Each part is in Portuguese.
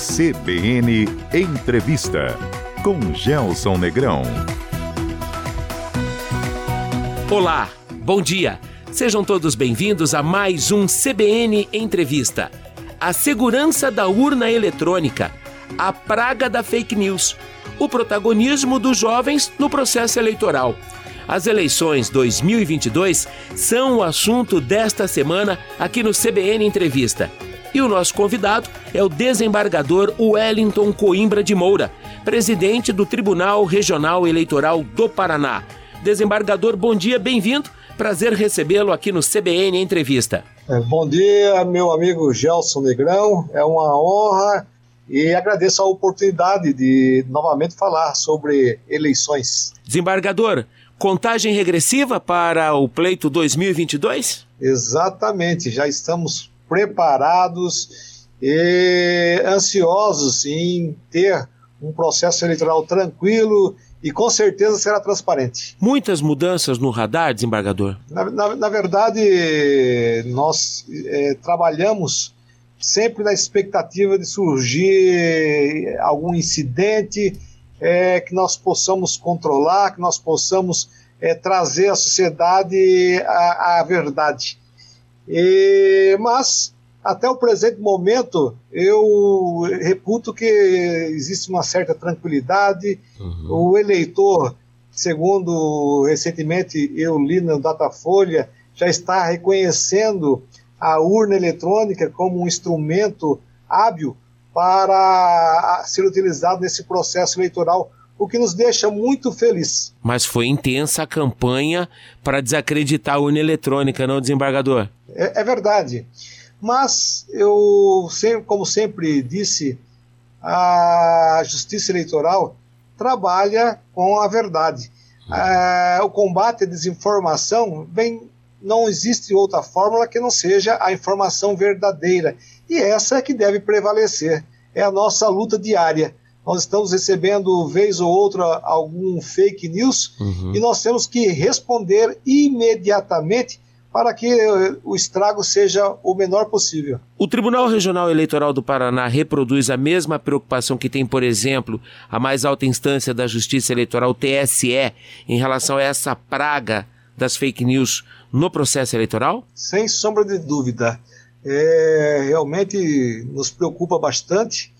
CBN Entrevista com Gelson Negrão. Olá, bom dia. Sejam todos bem-vindos a mais um CBN Entrevista. A segurança da urna eletrônica, a praga da fake news, o protagonismo dos jovens no processo eleitoral. As eleições 2022 são o assunto desta semana aqui no CBN Entrevista. E o nosso convidado é o desembargador Wellington Coimbra de Moura, presidente do Tribunal Regional Eleitoral do Paraná. Desembargador, bom dia, bem-vindo. Prazer recebê-lo aqui no CBN Entrevista. É, bom dia, meu amigo Gelson Negrão. É uma honra e agradeço a oportunidade de novamente falar sobre eleições. Desembargador, contagem regressiva para o pleito 2022? Exatamente, já estamos preparados e ansiosos em ter um processo eleitoral tranquilo e com certeza será transparente. Muitas mudanças no radar, desembargador? Na, na, na verdade, nós é, trabalhamos sempre na expectativa de surgir algum incidente é, que nós possamos controlar, que nós possamos é, trazer à sociedade a, a verdade. E, mas, até o presente momento, eu reputo que existe uma certa tranquilidade. Uhum. O eleitor, segundo recentemente eu li no Datafolha, já está reconhecendo a urna eletrônica como um instrumento hábil para ser utilizado nesse processo eleitoral o que nos deixa muito feliz. Mas foi intensa a campanha para desacreditar a urna eletrônica, não, desembargador? É, é verdade. Mas eu, como sempre disse, a Justiça Eleitoral trabalha com a verdade. É, o combate à desinformação vem, não existe outra fórmula que não seja a informação verdadeira. E essa é que deve prevalecer. É a nossa luta diária nós estamos recebendo, vez ou outra, algum fake news uhum. e nós temos que responder imediatamente para que o estrago seja o menor possível. O Tribunal Regional Eleitoral do Paraná reproduz a mesma preocupação que tem, por exemplo, a mais alta instância da Justiça Eleitoral, TSE, em relação a essa praga das fake news no processo eleitoral? Sem sombra de dúvida. É, realmente nos preocupa bastante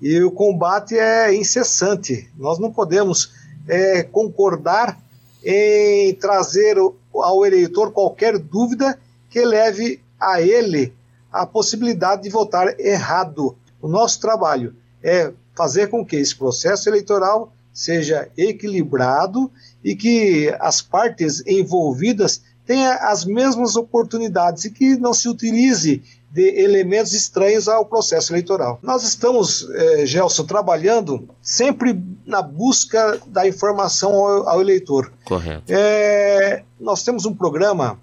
e o combate é incessante. Nós não podemos é, concordar em trazer ao eleitor qualquer dúvida que leve a ele a possibilidade de votar errado. O nosso trabalho é fazer com que esse processo eleitoral seja equilibrado e que as partes envolvidas tenham as mesmas oportunidades e que não se utilize de elementos estranhos ao processo eleitoral. Nós estamos, eh, Gelson, trabalhando sempre na busca da informação ao, ao eleitor. Correto. É, nós temos um programa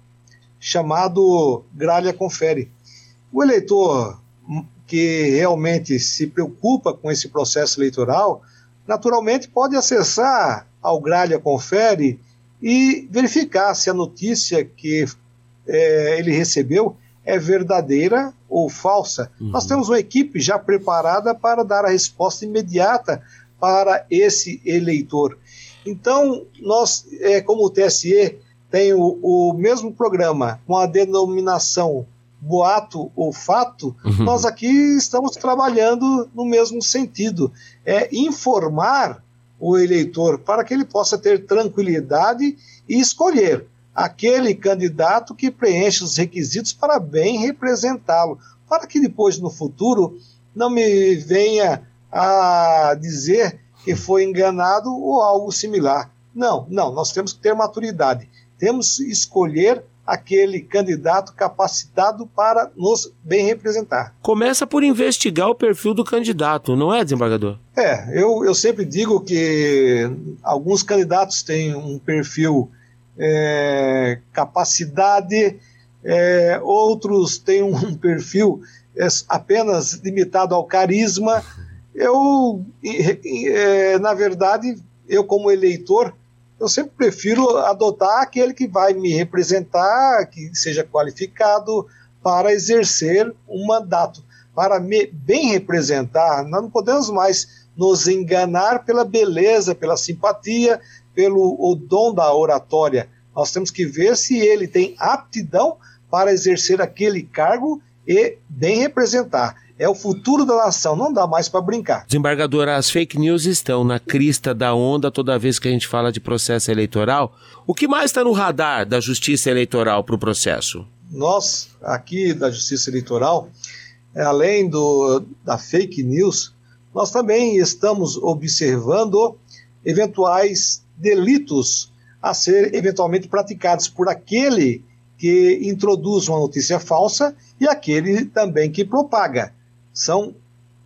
chamado Gralha Confere. O eleitor que realmente se preocupa com esse processo eleitoral, naturalmente pode acessar ao Gralha Confere e verificar se a notícia que é, ele recebeu é verdadeira ou falsa. Uhum. Nós temos uma equipe já preparada para dar a resposta imediata para esse eleitor. Então, nós, é, como o TSE tem o, o mesmo programa com a denominação boato ou fato, uhum. nós aqui estamos trabalhando no mesmo sentido. É informar o eleitor para que ele possa ter tranquilidade e escolher aquele candidato que preenche os requisitos para bem representá-lo, para que depois no futuro não me venha a dizer que foi enganado ou algo similar. Não, não, nós temos que ter maturidade. Temos que escolher aquele candidato capacitado para nos bem representar. Começa por investigar o perfil do candidato, não é, desembargador? É, eu, eu sempre digo que alguns candidatos têm um perfil é, capacidade, é, outros têm um perfil apenas limitado ao carisma. Eu, é, na verdade, eu como eleitor, eu sempre prefiro adotar aquele que vai me representar, que seja qualificado para exercer um mandato. para me, bem representar, nós não podemos mais nos enganar pela beleza, pela simpatia, pelo o dom da oratória. Nós temos que ver se ele tem aptidão para exercer aquele cargo e bem representar. É o futuro da nação, não dá mais para brincar. Desembargador, as fake news estão na crista da onda toda vez que a gente fala de processo eleitoral. O que mais está no radar da justiça eleitoral para o processo? Nós, aqui da Justiça Eleitoral, além do, da fake news, nós também estamos observando eventuais delitos a ser eventualmente praticados por aquele que introduz uma notícia falsa e aquele também que propaga. São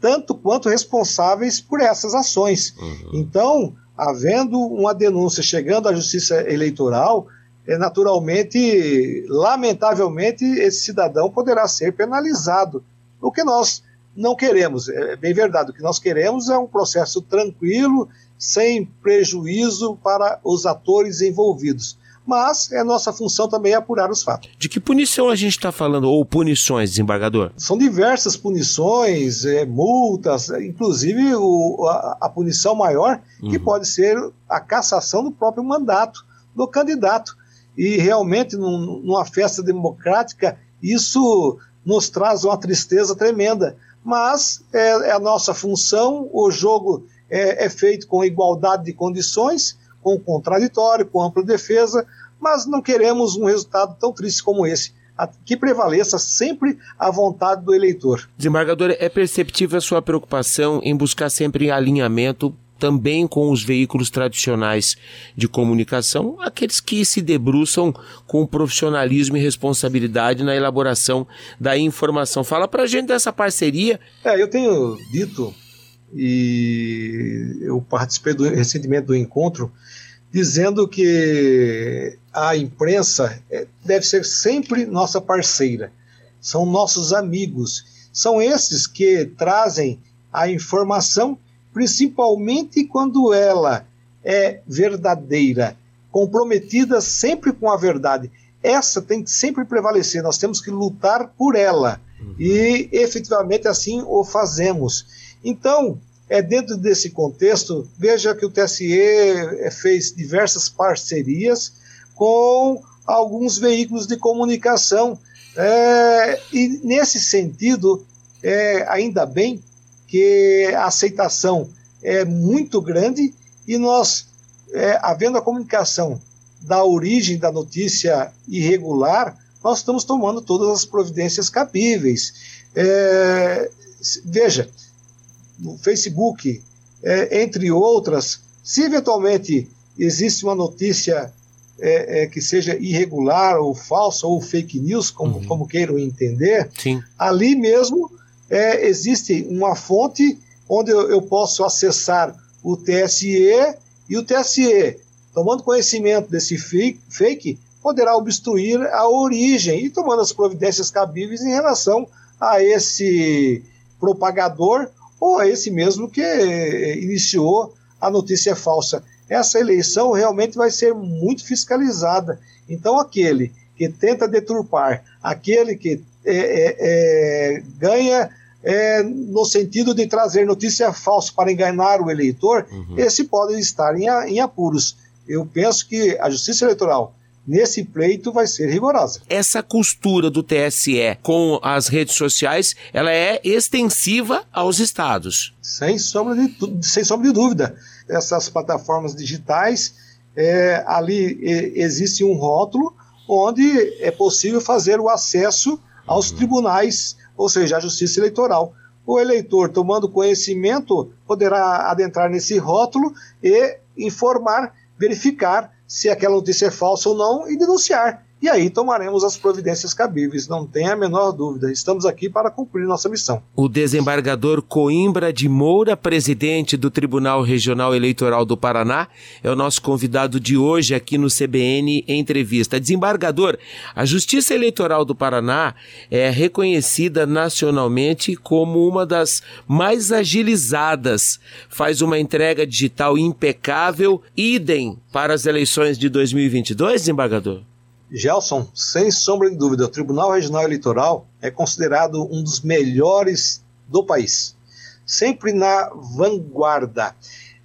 tanto quanto responsáveis por essas ações. Uhum. Então, havendo uma denúncia chegando à Justiça Eleitoral, é, naturalmente, lamentavelmente, esse cidadão poderá ser penalizado. O que nós não queremos, é bem verdade, o que nós queremos é um processo tranquilo, sem prejuízo para os atores envolvidos. Mas é nossa função também apurar os fatos. De que punição a gente está falando, ou punições, desembargador? São diversas punições, é, multas, inclusive o, a, a, punição maior, uhum. que pode ser a cassação do próprio mandato do candidato. E realmente, num, numa festa democrática, isso nos traz uma tristeza tremenda. Mas é, é a nossa função, o jogo é, é feito com igualdade de condições, com contraditório, com ampla defesa, mas não queremos um resultado tão triste como esse que prevaleça sempre a vontade do eleitor. Desembargador, é perceptível a sua preocupação em buscar sempre alinhamento também com os veículos tradicionais de comunicação, aqueles que se debruçam com profissionalismo e responsabilidade na elaboração da informação. Fala para a gente dessa parceria. É, eu tenho dito e eu participei do, recentemente do encontro dizendo que a imprensa é, deve ser sempre nossa parceira, são nossos amigos, são esses que trazem a informação principalmente quando ela é verdadeira, comprometida sempre com a verdade. Essa tem que sempre prevalecer, nós temos que lutar por ela. Uhum. E efetivamente assim o fazemos. Então, é dentro desse contexto, veja que o TSE é, fez diversas parcerias com alguns veículos de comunicação. É, e nesse sentido, é, ainda bem que a aceitação é muito grande e nós, é, havendo a comunicação da origem da notícia irregular, nós estamos tomando todas as providências cabíveis. É, veja, no Facebook, é, entre outras, se eventualmente existe uma notícia é, é, que seja irregular ou falsa ou fake news, como, uhum. como queiram entender, Sim. ali mesmo é, existe uma fonte onde eu, eu, posso acessar o TSE e o TSE, tomando conhecimento desse fake, fake, poderá obstruir a origem e tomando as providências cabíveis em relação a esse propagador ou a esse mesmo que iniciou a notícia falsa. Essa eleição realmente vai ser muito fiscalizada. Então, aquele que tenta deturpar, aquele que é, é, é, ganha é, no sentido de trazer notícia falsa para enganar o eleitor, uhum. esse pode estar em, em apuros. Eu penso que a Justiça Eleitoral nesse pleito vai ser rigorosa. Essa costura do TSE com as redes sociais, ela é extensiva aos estados. Sem sombra de, sem sombra de dúvida. Essas plataformas digitais, é, ali é, existe um rótulo onde é possível fazer o acesso aos uhum. tribunais ou seja, a justiça eleitoral. O eleitor, tomando conhecimento, poderá adentrar nesse rótulo e informar, verificar se aquela notícia é falsa ou não e denunciar e aí tomaremos as providências cabíveis, não tenha a menor dúvida. Estamos aqui para cumprir nossa missão. O desembargador Coimbra de Moura, presidente do Tribunal Regional Eleitoral do Paraná, é o nosso convidado de hoje aqui no CBN Entrevista. Desembargador, a Justiça Eleitoral do Paraná é reconhecida nacionalmente como uma das mais agilizadas. Faz uma entrega digital impecável, idem para as eleições de 2022, desembargador? Gelson, sem sombra de dúvida, o Tribunal Regional Eleitoral é considerado um dos melhores do país, sempre na vanguarda.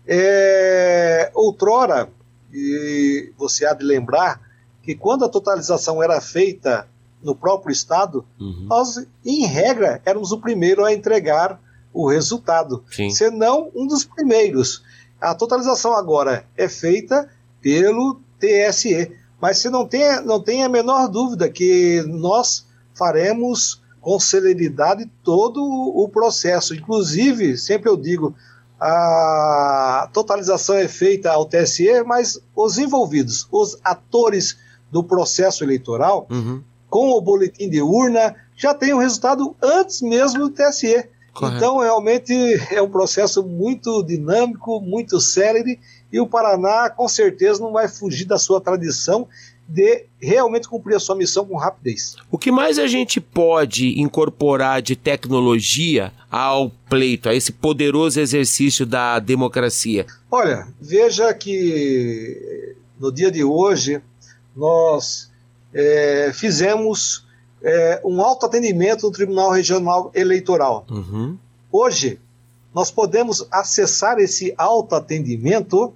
É, outrora, e você há de lembrar que quando a totalização era feita no próprio Estado, uhum. nós, em regra, éramos o primeiro a entregar o resultado, Sim. senão um dos primeiros. A totalização agora é feita pelo TSE, mas você não tem, não tem a menor dúvida que nós faremos com celeridade todo o processo. Inclusive, sempre eu digo, a totalização é feita ao TSE, mas os envolvidos, os atores do processo eleitoral, uhum. com o boletim de urna, já têm o resultado antes mesmo do TSE. Correto. Então, realmente é um processo muito dinâmico, muito célere, e o Paraná, com certeza, não vai fugir da sua tradição de realmente cumprir a sua missão com rapidez. O que mais a gente pode incorporar de tecnologia ao pleito, a esse poderoso exercício da democracia? Olha, veja que no dia de hoje nós é, fizemos é, um autoatendimento no Tribunal Regional Eleitoral. Uhum. Hoje, nós podemos acessar esse autoatendimento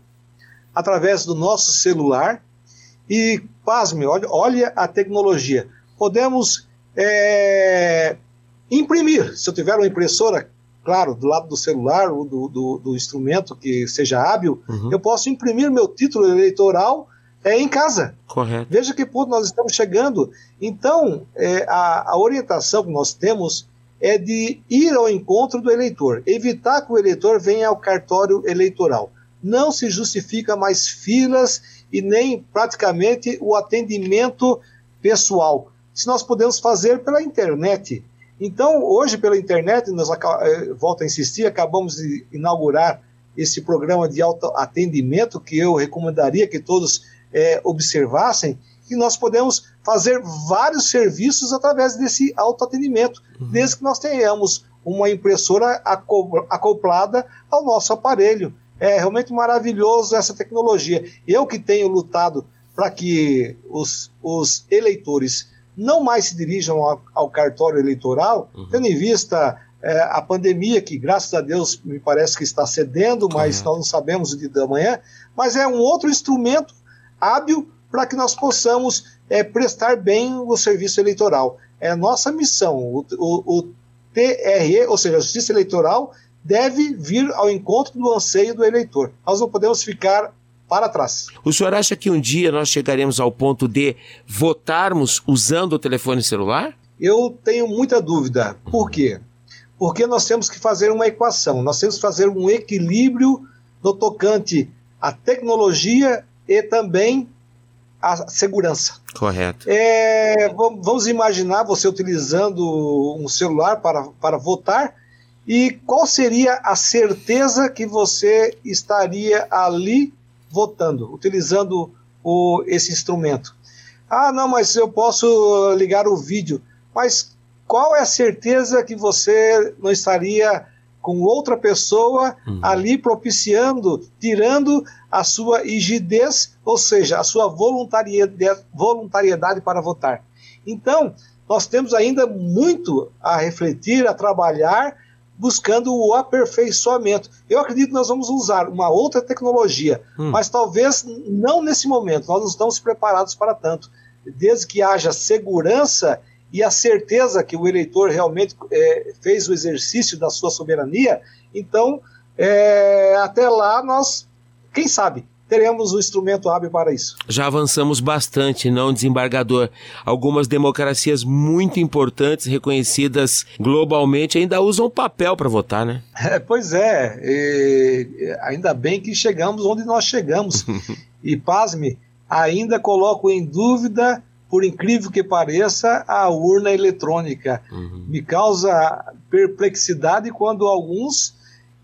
através do nosso celular e, pasme, olha, olha a tecnologia. Podemos é, imprimir, se eu tiver uma impressora, claro, do lado do celular ou do, do, do instrumento que seja hábil, uhum. eu posso imprimir meu título eleitoral é, em casa. Correto. Veja que ponto nós estamos chegando. Então, é, a, a orientação que nós temos é de ir ao encontro do eleitor, evitar que o eleitor venha ao cartório eleitoral. Não se justifica mais filas e nem praticamente o atendimento pessoal. Se nós podemos fazer pela internet. Então, hoje, pela internet, nós eh, volto a insistir, acabamos de inaugurar esse programa de autoatendimento que eu recomendaria que todos é, observassem, que nós podemos fazer vários serviços através desse autoatendimento, uhum. desde que nós tenhamos uma impressora acoplada ao nosso aparelho. É realmente maravilhoso essa tecnologia. Eu que tenho lutado para que os, os eleitores não mais se dirijam ao, ao cartório eleitoral, uhum. tendo em vista é, a pandemia, que graças a Deus me parece que está cedendo, mas uhum. nós não sabemos o dia da manhã, mas é um outro instrumento hábil para que nós possamos é, prestar bem o serviço eleitoral. É nossa missão. O, o, o TRE, ou seja, a Justiça Eleitoral, deve vir ao encontro do anseio do eleitor. Nós não podemos ficar para trás. O senhor acha que um dia nós chegaremos ao ponto de votarmos usando o telefone celular? Eu tenho muita dúvida. Por quê? Porque nós temos que fazer uma equação, nós temos que fazer um equilíbrio no tocante à tecnologia e também à segurança. Correto. É, vamos imaginar você utilizando um celular para, para votar e qual seria a certeza que você estaria ali votando, utilizando o, esse instrumento? Ah, não, mas eu posso ligar o vídeo. Mas qual é a certeza que você não estaria com outra pessoa uhum. ali propiciando, tirando a sua rigidez, ou seja, a sua voluntariedade, voluntariedade para votar? Então, nós temos ainda muito a refletir, a trabalhar buscando o aperfeiçoamento. Eu acredito que nós vamos usar uma outra tecnologia, hum. mas talvez não nesse momento, nós não estamos preparados para tanto. Desde que haja segurança e a certeza que o eleitor realmente é, fez o exercício da sua soberania, então, é, até lá nós, quem sabe, teremos um instrumento hábil para isso. Já avançamos bastante, não, desembargador? Algumas democracias muito importantes, reconhecidas globalmente, ainda usam papel para votar, né? É, pois é, e, ainda bem que chegamos onde nós chegamos. e pasme, ainda coloco em dúvida por incrível que pareça, a urna eletrônica. Uhum. Me causa perplexidade quando alguns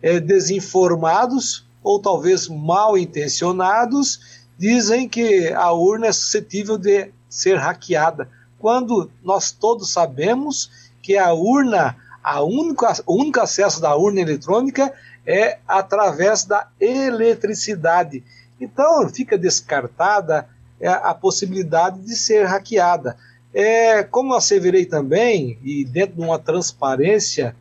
é, desinformados ou talvez mal intencionados, dizem que a urna é suscetível de ser hackeada, quando nós todos sabemos que a urna, a única, o único acesso da urna eletrônica é através da eletricidade. Então fica descartada é, a possibilidade de ser hackeada. É, como eu asseverei também, e dentro de uma transparência,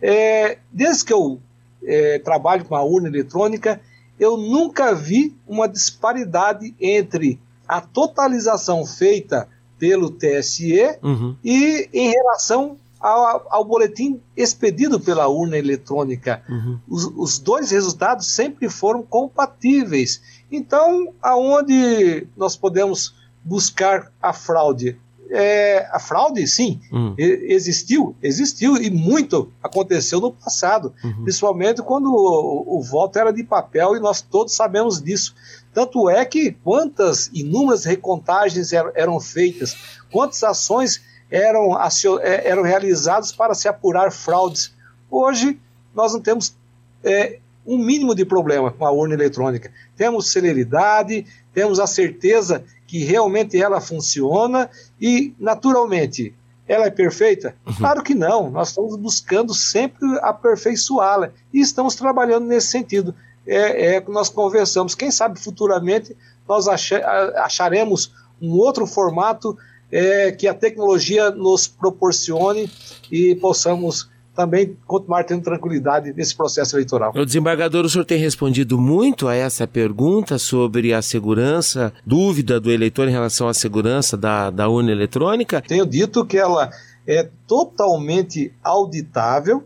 é, desde que eu é, trabalho com a urna eletrônica, eu nunca vi uma disparidade entre a totalização feita pelo TSE uhum. e em relação ao, ao, boletim expedido pela urna eletrônica. Uhum. Os, os, dois resultados sempre foram compatíveis. Então, aonde nós podemos buscar a fraude? É, a fraude, sim, uhum. existiu, existiu e muito aconteceu no passado, uhum. principalmente quando o, o, voto era de papel e nós todos sabemos disso. Tanto é que quantas inúmeras recontagens eram, eram feitas, quantas ações eram, é, eram realizadas para se apurar fraudes. Hoje, nós não temos é, um mínimo de problema com a urna eletrônica. Temos celeridade, temos a certeza que realmente ela funciona e, naturalmente, ela é perfeita? Uhum. Claro que não. Nós estamos buscando sempre aperfeiçoá-la e estamos trabalhando nesse sentido. É, é que nós conversamos. Quem sabe futuramente nós acharemos um outro formato é, que a tecnologia nos proporcione e possamos também continuar tendo tranquilidade nesse processo eleitoral. O desembargador, o senhor tem respondido muito a essa pergunta sobre a segurança, dúvida do eleitor em relação à segurança da, da urna eletrônica? Tenho dito que ela é totalmente auditável,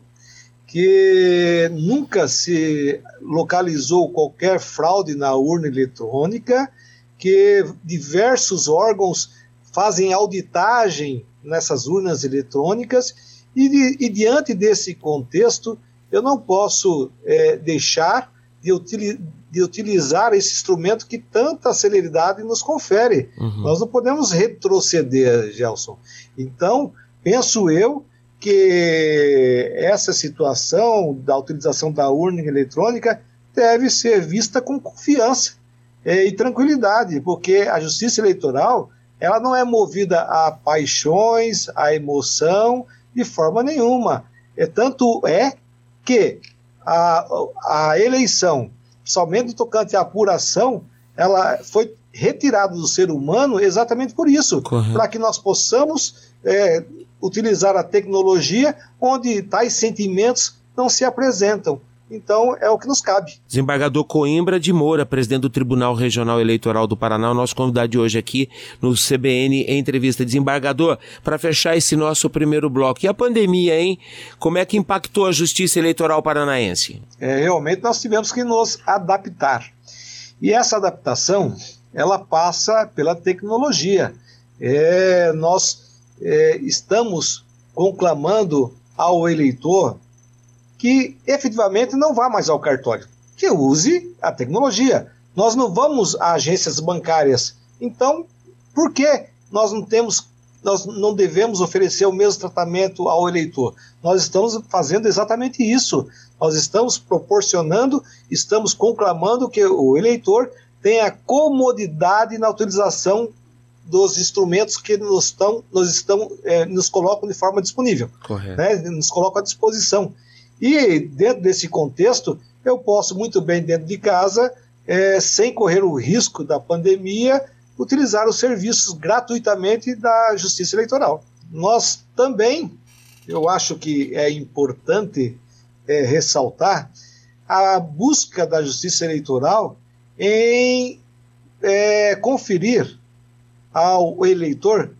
que nunca se localizou qualquer fraude na urna eletrônica, que diversos órgãos fazem auditagem nessas urnas eletrônicas, e, e diante desse contexto, eu não posso é, deixar de, utili de, utilizar esse instrumento que tanta celeridade nos confere. Uhum. Nós não podemos retroceder, Gelson. Então, penso eu que essa situação da utilização da urna eletrônica deve ser vista com confiança é, e tranquilidade, porque a justiça eleitoral ela não é movida a paixões, a emoção, de forma nenhuma. É, tanto é que a, a eleição, somente tocante à apuração, ela foi retirada do ser humano exatamente por isso, para que nós possamos é, utilizar a tecnologia onde tais sentimentos não se apresentam. Então, é o que nos cabe. Desembargador Coimbra de Moura, presidente do Tribunal Regional Eleitoral do Paraná, nosso convidado de hoje aqui no CBN em entrevista. Desembargador, para fechar esse nosso primeiro bloco, e a pandemia, hein? Como é que impactou a justiça eleitoral paranaense? É, realmente nós tivemos que nos adaptar. E essa adaptação, ela passa pela tecnologia. É, nós é, estamos conclamando ao eleitor que efetivamente não vá mais ao cartório, que use a tecnologia. Nós não vamos a agências bancárias. Então, por que nós não temos nós não devemos oferecer o mesmo tratamento ao eleitor. Nós estamos fazendo exatamente isso. Nós estamos proporcionando, estamos conclamando que o eleitor tenha comodidade na utilização dos instrumentos que nos estão, nos, estão, é, nos colocam de forma disponível, né? nos colocam à disposição. E dentro desse contexto, eu posso muito bem, dentro de casa, é, sem correr o risco da pandemia, utilizar os serviços gratuitamente da Justiça Eleitoral. Nós também, eu acho que é importante é, ressaltar a busca da Justiça Eleitoral em é, conferir ao eleitor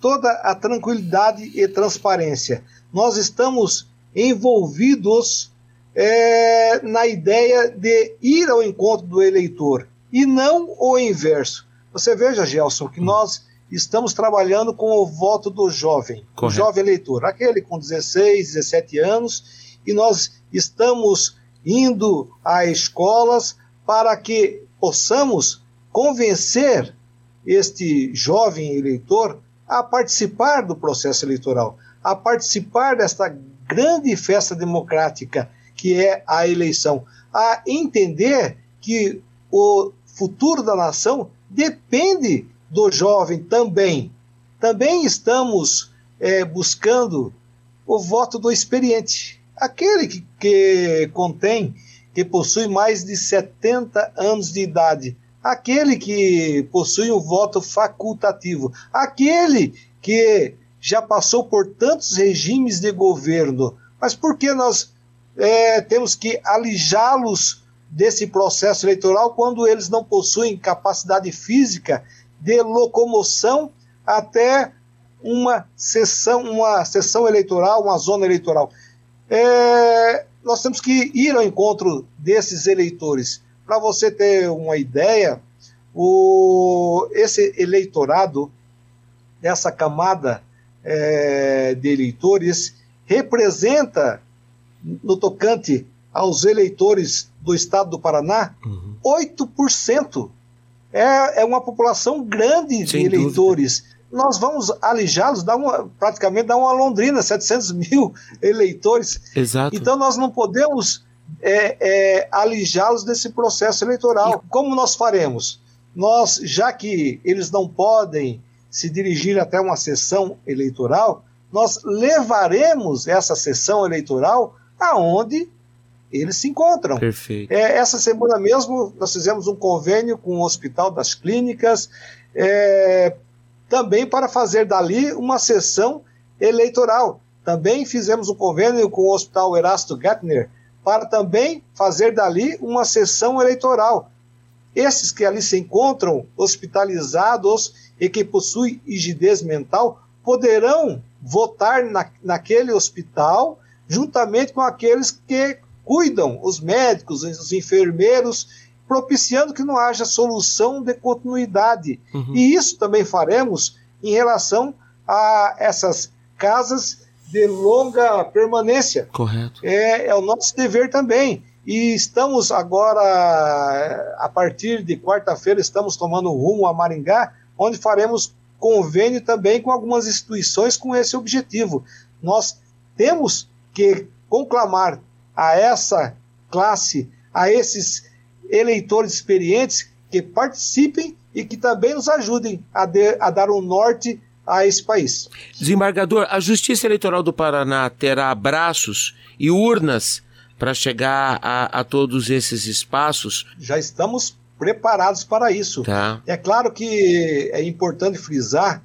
toda a tranquilidade e transparência. Nós estamos envolvidos é, na ideia de ir ao encontro do eleitor e não o inverso. Você veja, Gelson, que hum. nós estamos trabalhando com o voto do jovem, Correto. o jovem eleitor, aquele com 16, 17 anos, e nós estamos indo a escolas para que possamos convencer este jovem eleitor a participar do processo eleitoral, a participar desta grande festa democrática que é a eleição, a entender que o futuro da nação depende do jovem também. Também estamos é, buscando o voto do experiente, aquele que, que contém, que possui mais de 70 anos de idade, aquele que possui um voto facultativo, aquele que já passou por tantos regimes de governo. Mas por que nós é, temos que alijá-los desse processo eleitoral quando eles não possuem capacidade física de locomoção até uma sessão, uma sessão eleitoral, uma zona eleitoral. É, nós temos que ir ao encontro desses eleitores. Para você ter uma ideia, o, esse eleitorado, essa camada é, de eleitores, representa, no tocante aos eleitores do estado do Paraná, uhum. 8%. É, é uma população grande Sem de eleitores. Dúvida. Nós vamos alijá-los, dar uma, praticamente dar uma Londrina, 700 mil eleitores. Exato. Então nós não podemos é, é, alijá-los desse processo eleitoral. E... Como nós faremos? Nós, já que eles não podem se dirigir até uma sessão eleitoral, nós levaremos essa sessão eleitoral aonde eles se encontram. Perfeito. É, essa semana mesmo nós fizemos um convênio com o Hospital das Clínicas, é, também para fazer dali uma sessão eleitoral. Também fizemos um convênio com o Hospital Erasto Gettner para também fazer dali uma sessão eleitoral. Esses que ali se encontram hospitalizados e que possuem rigidez mental poderão votar na, naquele hospital juntamente com aqueles que cuidam, os médicos, os enfermeiros, propiciando que não haja solução de continuidade. Uhum. E isso também faremos em relação a essas casas de longa permanência. Correto. É, é o nosso dever também. E estamos agora, a partir de quarta-feira, estamos tomando rumo a Maringá, onde faremos convênio também com algumas instituições com esse objetivo. Nós temos que conclamar a essa classe, a esses eleitores experientes que participem e que também nos ajudem a, de, a dar um norte a esse país. Desembargador, a Justiça Eleitoral do Paraná terá braços e urnas para chegar a, a, todos esses espaços? Já estamos preparados para isso. Tá. É claro que é importante frisar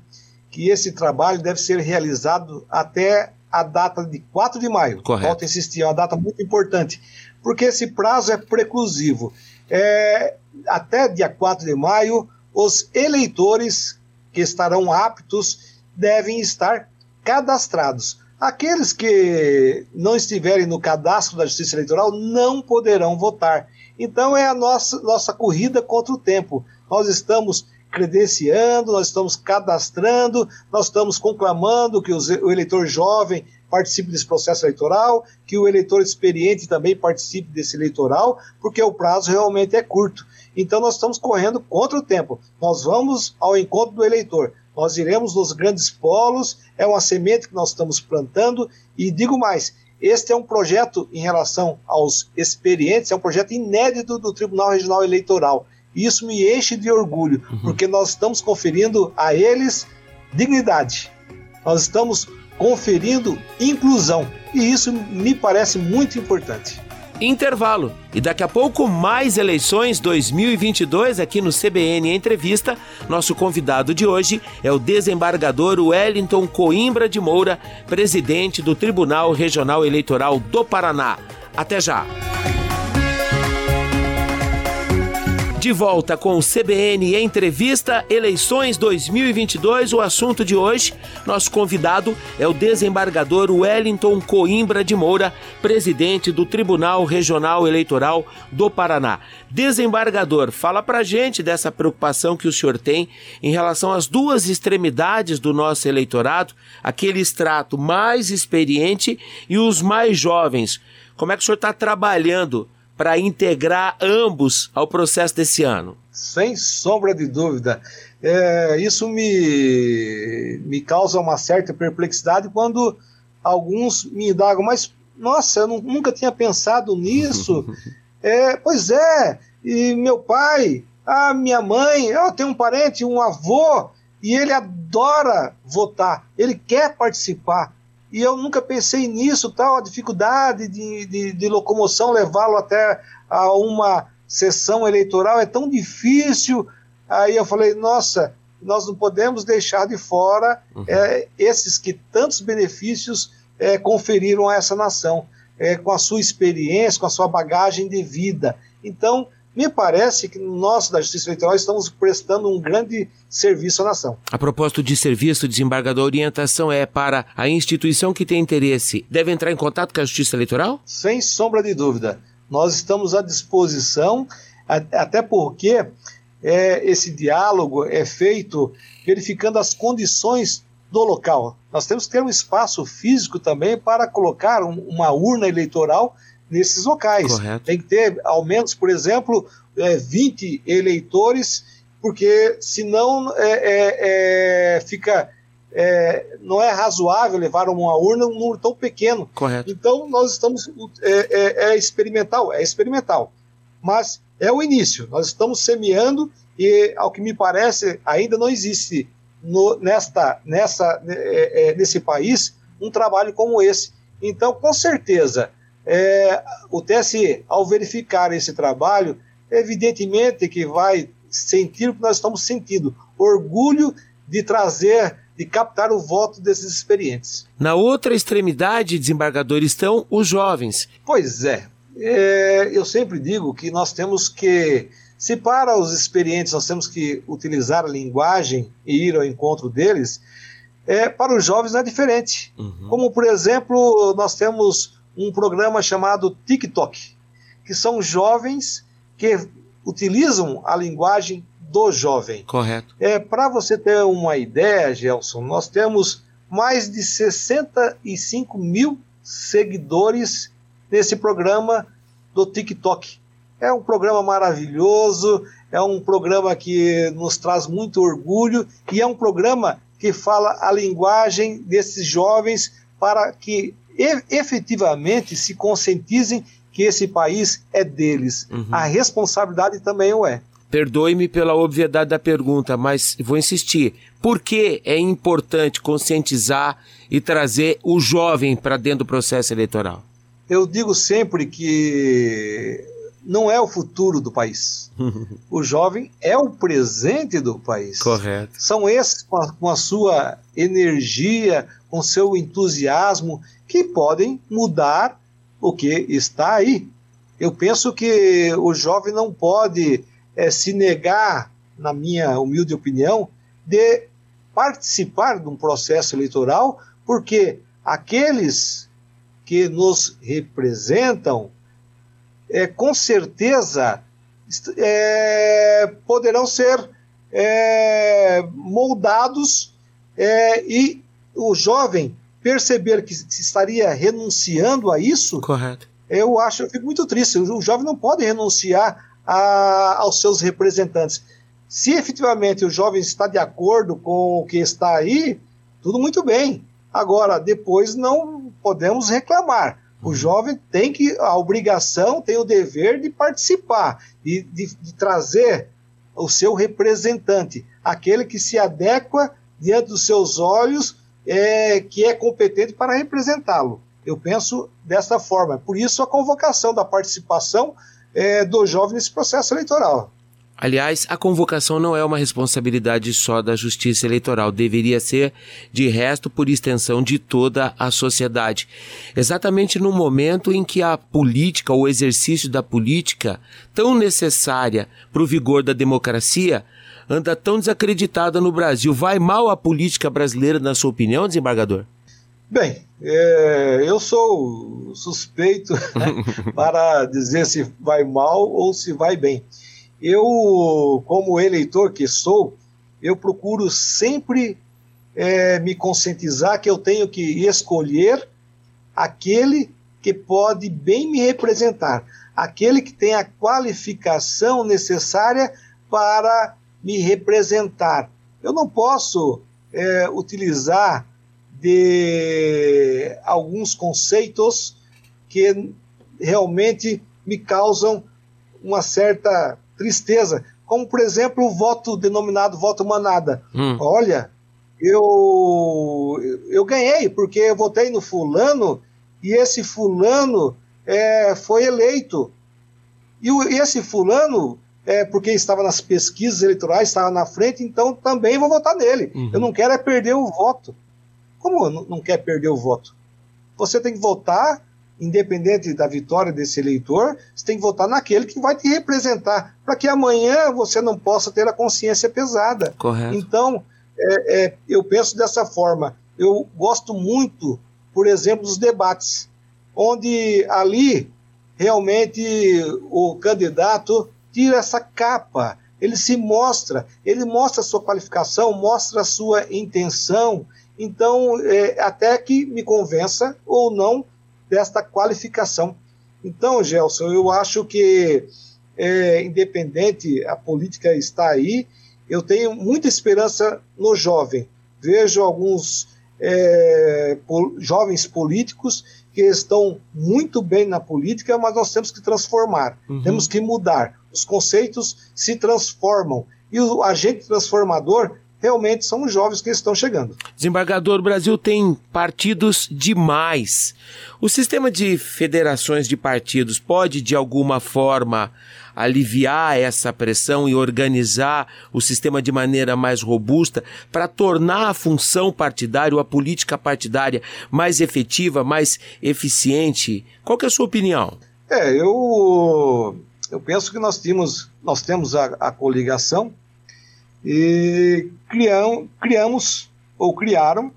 que esse trabalho deve ser realizado até a data de 4 de maio. Correto. Volto a insistir, é uma data muito importante, porque esse prazo é preclusivo. É, até dia 4 de maio, os eleitores que estarão aptos devem estar cadastrados. Aqueles que não estiverem no cadastro da Justiça Eleitoral não poderão votar. Então é a nossa, nossa corrida contra o tempo. Nós estamos credenciando, nós estamos cadastrando, nós estamos conclamando que o eleitor jovem participe desse processo eleitoral, que o eleitor experiente também participe desse eleitoral, porque o prazo realmente é curto. Então nós estamos correndo contra o tempo. Nós vamos ao encontro do eleitor. Nós iremos nos grandes polos, é uma semente que nós estamos plantando e digo mais, este é um projeto em relação aos experientes, é um projeto inédito do Tribunal Regional Eleitoral. E isso me enche de orgulho, uhum. porque nós estamos conferindo a eles dignidade. Nós estamos conferindo inclusão. E isso me parece muito importante. Intervalo. E daqui a pouco, mais eleições 2022 aqui no CBN Entrevista. Nosso convidado de hoje é o desembargador Wellington Coimbra de Moura, presidente do Tribunal Regional Eleitoral do Paraná. Até já! De volta com o CBN Entrevista Eleições 2022. O assunto de hoje, nosso convidado é o desembargador Wellington Coimbra de Moura, presidente do Tribunal Regional Eleitoral do Paraná. Desembargador, fala pra gente dessa preocupação que o senhor tem em relação às duas extremidades do nosso eleitorado, aquele extrato mais experiente e os mais jovens. Como é que o senhor está trabalhando para integrar ambos ao processo desse ano? Sem sombra de dúvida. É, isso me, me causa uma certa perplexidade quando alguns me indagam, mas nossa, eu nunca tinha pensado nisso. é, pois é, e meu pai, a minha mãe, eu tenho um parente, um avô, e ele adora votar, ele quer participar e eu nunca pensei nisso, tal, a dificuldade de, de, de locomoção, levá-lo até a uma sessão eleitoral é tão difícil. Aí eu falei, nossa, nós não podemos deixar de fora uhum. é, esses que tantos benefícios é, conferiram a essa nação, é, com a sua experiência, com a sua bagagem de vida. Então, me parece que nós da Justiça Eleitoral estamos prestando um grande serviço à nação. A propósito de serviço, desembargador, a orientação é para a instituição que tem interesse. Deve entrar em contato com a Justiça Eleitoral? Sem sombra de dúvida. Nós estamos à disposição, até porque é, esse diálogo é feito verificando as condições do local. Nós temos que ter um espaço físico também para colocar um, uma urna eleitoral nesses locais. Correto. Tem que ter, ao menos, por exemplo, é, 20 eleitores, porque senão é, é, é, fica. É, não é razoável levar uma urna um número tão pequeno. Correto. Então nós estamos. É, é experimental, é experimental. Mas é o início. Nós estamos semeando e, ao que me parece, ainda não existe no, nesta, nessa, nesse país um trabalho como esse. Então, com certeza, é, o TSE, ao verificar esse trabalho, evidentemente que vai sentir o que nós estamos sentindo, orgulho de trazer, de captar o voto desses experientes. Na outra extremidade, desembargador, estão os jovens. Pois é, é eu sempre digo que nós temos que, se para os experientes nós temos que utilizar a linguagem e ir ao encontro deles, é, para os jovens não é diferente. Uhum. Como, por exemplo, nós temos um programa chamado TikTok, que são jovens que utilizam a linguagem do jovem. Correto. É, Para você ter uma ideia, Gelson, nós temos mais de 65 mil seguidores nesse programa do TikTok. É um programa maravilhoso, é um programa que nos traz muito orgulho e é um programa que fala a linguagem desses jovens para que efetivamente se conscientizem que esse país é deles. Uhum. A responsabilidade também o é. Perdoe-me pela obviedade da pergunta, mas vou insistir. Por que é importante conscientizar e trazer o jovem para dentro do processo eleitoral? Eu digo sempre que não é o futuro do país. o jovem é o presente do país. Correto. São esses, com a, com a sua energia, com seu entusiasmo, que podem mudar o que está aí. Eu penso que o jovem não pode é, se negar, na minha humilde opinião, de participar de um processo eleitoral, porque aqueles que nos representam, é, com certeza, é, poderão ser é, moldados é, e o jovem perceber que se estaria renunciando a isso, Correto. eu acho, eu fico muito triste. O jovem não pode renunciar a, aos seus representantes. Se efetivamente o jovem está de acordo com o que está aí, tudo muito bem. Agora, depois não podemos reclamar. O uhum. jovem tem que, a obrigação, tem o dever de participar e de, de trazer o seu representante, aquele que se adequa diante dos seus olhos é, que é competente para representá-lo. Eu penso dessa forma. Por isso, a convocação da participação é, do jovem nesse processo eleitoral. Aliás, a convocação não é uma responsabilidade só da Justiça Eleitoral, deveria ser, de resto, por extensão de toda a sociedade. Exatamente no momento em que a política, o exercício da política, tão necessária para o vigor da democracia, anda tão desacreditada no Brasil. Vai mal a política brasileira, na sua opinião, desembargador? Bem, é, eu sou suspeito né, para dizer se vai mal ou se vai bem. Eu, como eleitor que sou, eu procuro sempre é, me conscientizar que eu tenho que escolher aquele que pode bem me representar, aquele que tem a qualificação necessária para me representar. Eu não posso é, utilizar de alguns conceitos que realmente me causam uma certa tristeza, como por exemplo o voto denominado voto manada. Hum. Olha, eu eu ganhei porque eu votei no fulano e esse fulano é, foi eleito. E, o, e esse fulano, é, porque estava nas pesquisas eleitorais, estava na frente, então também vou votar nele. Uhum. Eu não quero é perder o voto. Como não, quer perder o voto? Você tem que votar, independente da vitória desse eleitor, você tem que votar naquele que vai te representar, para que amanhã você não possa ter a consciência pesada. Correto. Então, é, é, eu penso dessa forma. Eu gosto muito, por exemplo, dos debates, onde ali realmente o candidato tira essa capa, ele se mostra, ele mostra a sua qualificação, mostra a sua intenção, então, é, até que me convença ou não desta qualificação. Então, Gelson, eu acho que, é, independente, a política está aí, eu tenho muita esperança no jovem. Vejo alguns é, po jovens políticos que estão muito bem na política, mas nós temos que transformar, uhum. temos que mudar. Os conceitos se transformam e o agente transformador realmente são os jovens que estão chegando. Desembargador, o Brasil tem partidos demais. O sistema de federações de partidos pode, de alguma forma, aliviar essa pressão e organizar o sistema de maneira mais robusta para tornar a função partidária, a política partidária mais efetiva, mais eficiente? Qual é a sua opinião? É, eu, eu penso que nós temos, nós temos a, a coligação, e criam, criamos ou criaram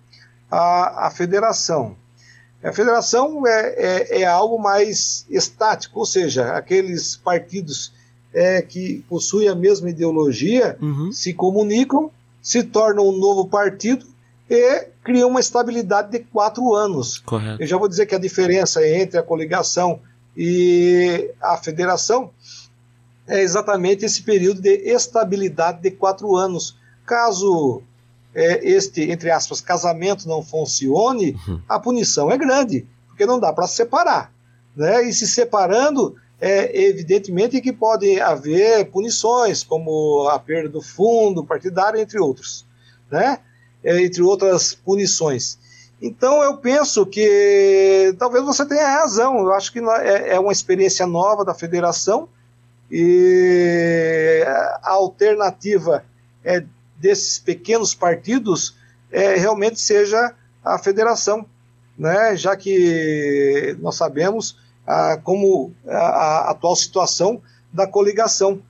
a, a federação. A federação é, é, é, algo mais estático, ou seja, aqueles partidos é, que possuem a mesma ideologia uhum. se comunicam, se tornam um novo partido e criam uma estabilidade de quatro anos. Correto. Eu já vou dizer que a diferença entre a coligação e a federação é exatamente esse período de estabilidade de quatro anos. Caso é, este, entre aspas, casamento não funcione, uhum. a punição é grande, porque não dá para separar. Né? E se separando, é evidentemente que pode haver punições, como a perda do fundo partidário, entre outros, né? É, entre outras punições. Então eu penso que talvez você tenha razão, eu acho que é, é uma experiência nova da federação, e a alternativa é, desses pequenos partidos é, realmente seja a federação, né? já que nós sabemos ah, como a, a, atual situação da coligação.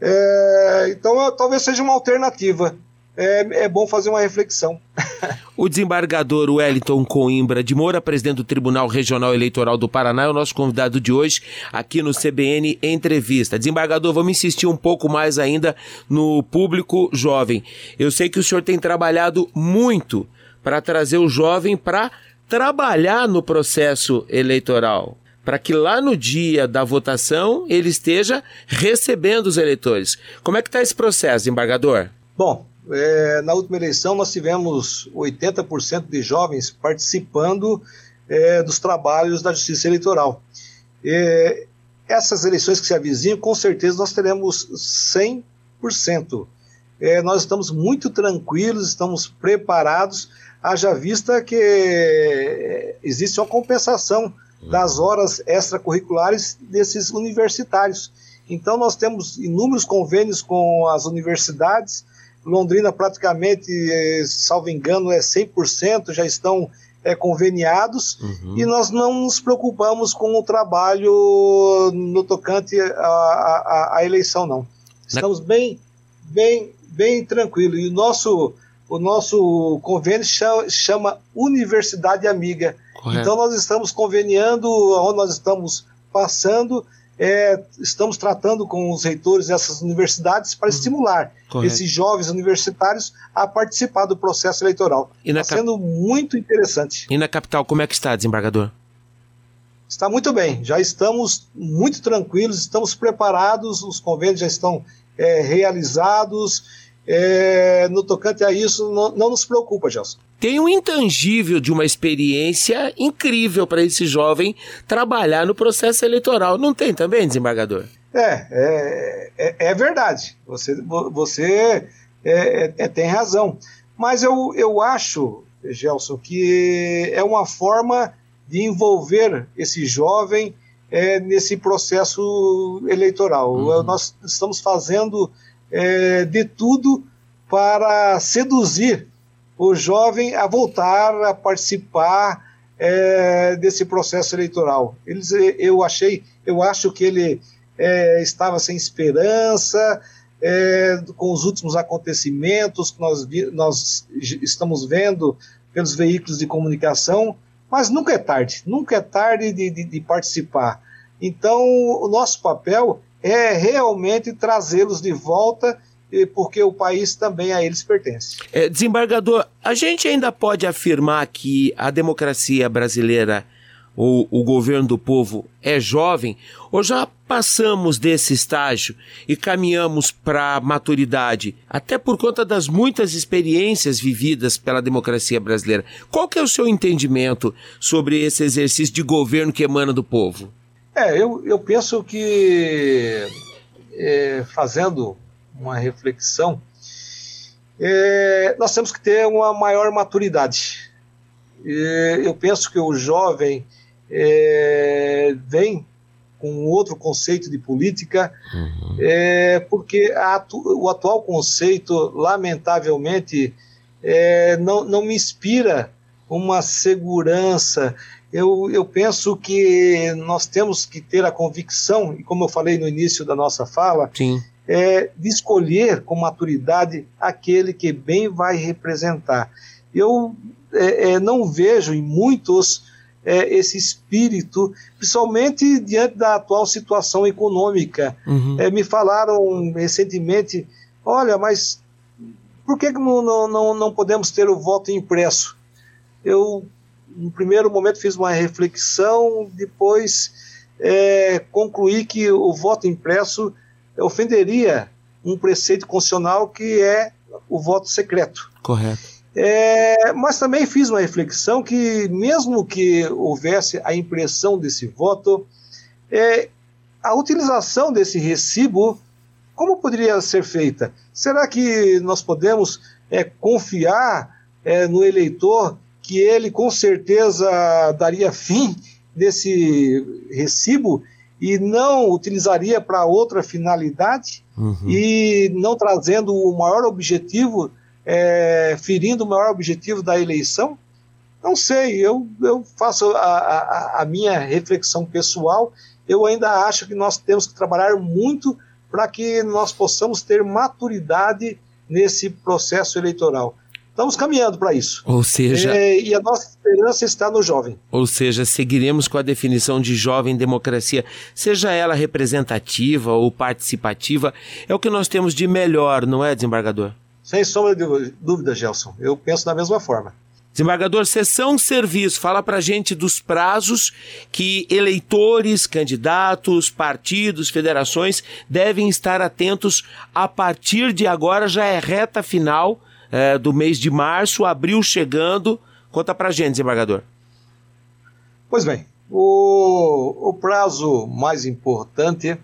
É, então, talvez seja uma alternativa é, é bom fazer uma reflexão. O desembargador Wellington Coimbra de Moura, presidente do Tribunal Regional Eleitoral do Paraná, é o nosso convidado de hoje aqui no CBN Entrevista. Desembargador, vamos insistir um pouco mais ainda no público jovem. Eu sei que o senhor tem trabalhado muito para trazer o jovem para trabalhar no processo eleitoral para que lá no dia da votação ele esteja recebendo os eleitores. Como é que está esse processo, embargador? Bom, é, na última eleição nós tivemos 80% de jovens participando é, dos trabalhos da Justiça Eleitoral. É, essas eleições que se avizinham, com certeza nós teremos 100%. É, nós estamos muito tranquilos, estamos preparados, haja vista que existe uma compensação das horas extracurriculares desses universitários. Então, nós temos inúmeros convênios com as universidades, Londrina praticamente, eh, salvo engano, é 100%, já estão é, conveniados, uhum. e nós não nos preocupamos com o trabalho no tocante à, eleição, não. Estamos bem, bem, bem tranquilos. E o nosso, o nosso convênio chama, chama Universidade Amiga. Correto. Então nós estamos conveniando, onde nós estamos passando, é, estamos tratando com os reitores dessas universidades para uhum. estimular Correto. esses jovens universitários a participar do processo eleitoral. Está cap... sendo muito interessante. E na capital, como é que está, desembargador? Está muito bem, já estamos muito tranquilos, estamos preparados, os convênios já estão é, realizados. É, no tocante a isso, não, não nos preocupa, Gelson tem um intangível de uma experiência incrível para esse jovem trabalhar no processo eleitoral. Não tem também, desembargador? É, é, é, é verdade. Você, você é, é, é, tem razão. Mas eu, eu acho, Gelson, que é uma forma de envolver esse jovem é, nesse processo eleitoral. Uhum. Nós estamos fazendo é, de tudo para seduzir o jovem a voltar a participar é, desse processo eleitoral. Eles, eu achei, eu acho que ele é, estava sem esperança é, com os últimos acontecimentos que nós, nós estamos vendo pelos veículos de comunicação, mas nunca é tarde, nunca é tarde de, de, de participar. Então, o nosso papel é realmente trazê-los de volta porque o país também a eles pertence. É, desembargador, a gente ainda pode afirmar que a democracia brasileira ou o governo do povo é jovem ou já passamos desse estágio e caminhamos para a maturidade, até por conta das muitas experiências vividas pela democracia brasileira. Qual que é o seu entendimento sobre esse exercício de governo que emana do povo? É, eu, eu penso que é, fazendo uma reflexão, é, nós temos que ter uma maior maturidade. E eu penso que o jovem é, vem com outro conceito de política, uhum. é, porque atu o atual conceito, lamentavelmente, é, não, não me inspira uma segurança. Eu, eu penso que nós temos que ter a convicção, e como eu falei no início da nossa fala, Sim é, de escolher com maturidade aquele que bem vai representar. Eu é, é, não vejo em muitos é, esse espírito, principalmente diante da atual situação econômica. Uhum. É, me falaram recentemente: olha, mas por que não, não, não podemos ter o voto impresso? Eu, no primeiro momento, fiz uma reflexão, depois é, concluí que o voto impresso ofenderia um preceito constitucional que é o voto secreto. Correto. É, mas também fiz uma reflexão que, mesmo que houvesse a impressão desse voto, é, a utilização desse recibo, como poderia ser feita? Será que nós podemos é, confiar é, no eleitor que ele com certeza daria fim desse recibo e não utilizaria para outra finalidade uhum. e não trazendo o maior objetivo, é, ferindo o maior objetivo da eleição? Não sei, eu, eu faço a, a, a minha reflexão pessoal. Eu ainda acho que nós temos que trabalhar muito para que nós possamos ter maturidade nesse processo eleitoral. Estamos caminhando para isso. Ou seja. É, e a nossa esperança está no jovem. Ou seja, seguiremos com a definição de jovem democracia, seja ela representativa ou participativa, é o que nós temos de melhor, não é, desembargador? Sem sombra de dúvida, Gelson. Eu penso da mesma forma. Desembargador, sessão serviço, fala para gente dos prazos que eleitores, candidatos, partidos, federações devem estar atentos a partir de agora, já é reta final é, do mês de março, abril chegando. Conta pra gente, desembargador. Pois bem, o, o prazo mais importante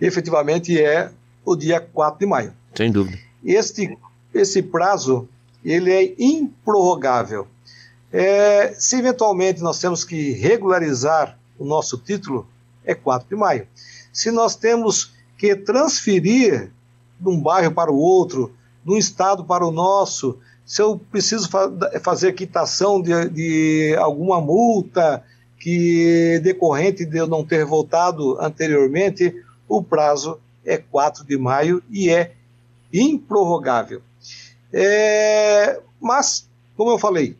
efetivamente é o dia 4 de maio. Sem dúvida. Este, esse prazo ele é improrrogável. É, se eventualmente nós temos que regularizar o nosso título, é 4 de maio. Se nós temos que transferir de um bairro para o outro, de um estado para o nosso, se eu preciso fa fazer quitação de, de alguma multa que decorrente de eu não ter votado anteriormente, o prazo é 4 de maio e é improrrogável. É, mas, como eu falei,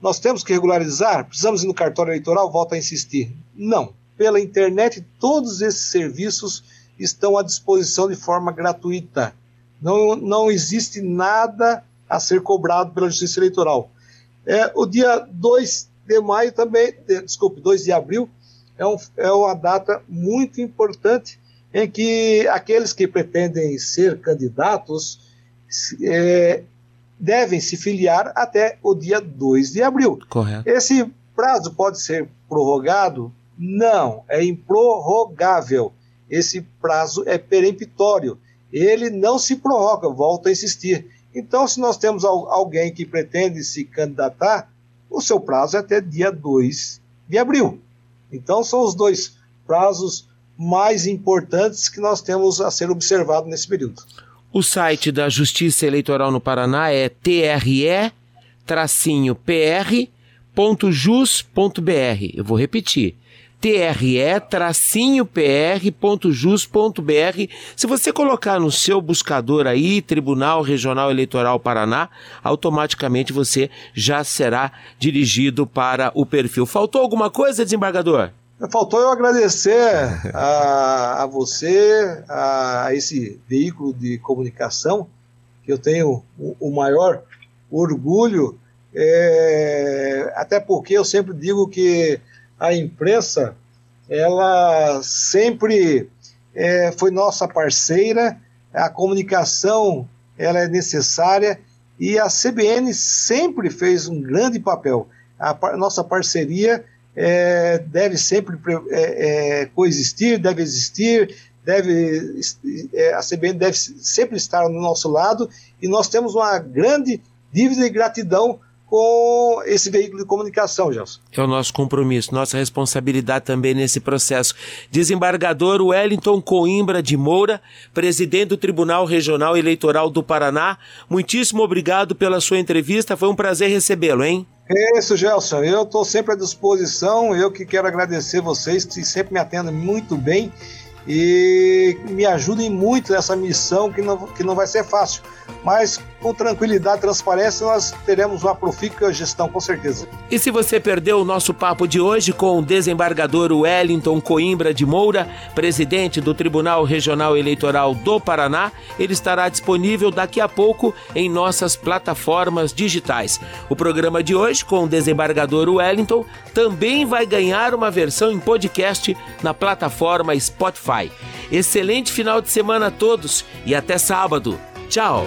nós temos que regularizar, precisamos ir no cartório eleitoral, volto a insistir. Não. Pela internet, todos esses serviços estão à disposição de forma gratuita. Não, não existe nada a ser cobrado pela Justiça Eleitoral. É, o dia 2 de maio também, de, desculpe, 2 de abril, é, um, é uma data muito importante em que aqueles que pretendem ser candidatos é, devem se filiar até o dia 2 de abril. Correto. Esse prazo pode ser prorrogado? Não, é improrrogável. Esse prazo é peremptório ele não se prorroga, volto a insistir. Então, se nós temos alguém que pretende se candidatar, o seu prazo é até dia 2 de abril. Então, são os dois prazos mais importantes que nós temos a ser observado nesse período. O site da Justiça Eleitoral no Paraná é tre-pr.jus.br. Eu vou repetir tre-pr.jus.br. Se você colocar no seu buscador aí Tribunal Regional Eleitoral Paraná, automaticamente você já será dirigido para o perfil. Faltou alguma coisa, desembargador? Faltou eu agradecer a, a você, a, a, esse veículo de comunicação, que eu tenho o, o maior orgulho, é, até porque eu sempre digo que a imprensa, ela sempre é, foi nossa parceira, a comunicação ela é necessária e a CBN sempre fez um grande papel. A nossa parceria é, deve sempre é, é, coexistir, deve existir, deve, é, a CBN deve sempre estar no nosso lado e nós temos uma grande dívida de gratidão com esse veículo de comunicação, Gelson. É o nosso compromisso, nossa responsabilidade também nesse processo. Desembargador Wellington Coimbra de Moura, presidente do Tribunal Regional Eleitoral do Paraná, muitíssimo obrigado pela sua entrevista, foi um prazer recebê-lo, hein? É isso, Gelson. Eu estou sempre à disposição. Eu que quero agradecer vocês que sempre me atendem muito bem e me ajudem muito nessa missão que não, que não vai ser fácil. Mas com tranquilidade transparência nós teremos uma profícua gestão, com certeza. E se você perdeu o nosso papo de hoje com o desembargador Wellington Coimbra de Moura, presidente do Tribunal Regional Eleitoral do Paraná, ele estará disponível daqui a pouco em nossas plataformas digitais. O programa de hoje com o desembargador Wellington também vai ganhar uma versão em podcast na plataforma Spotify. Excelente final de semana a todos e até sábado. Tchau!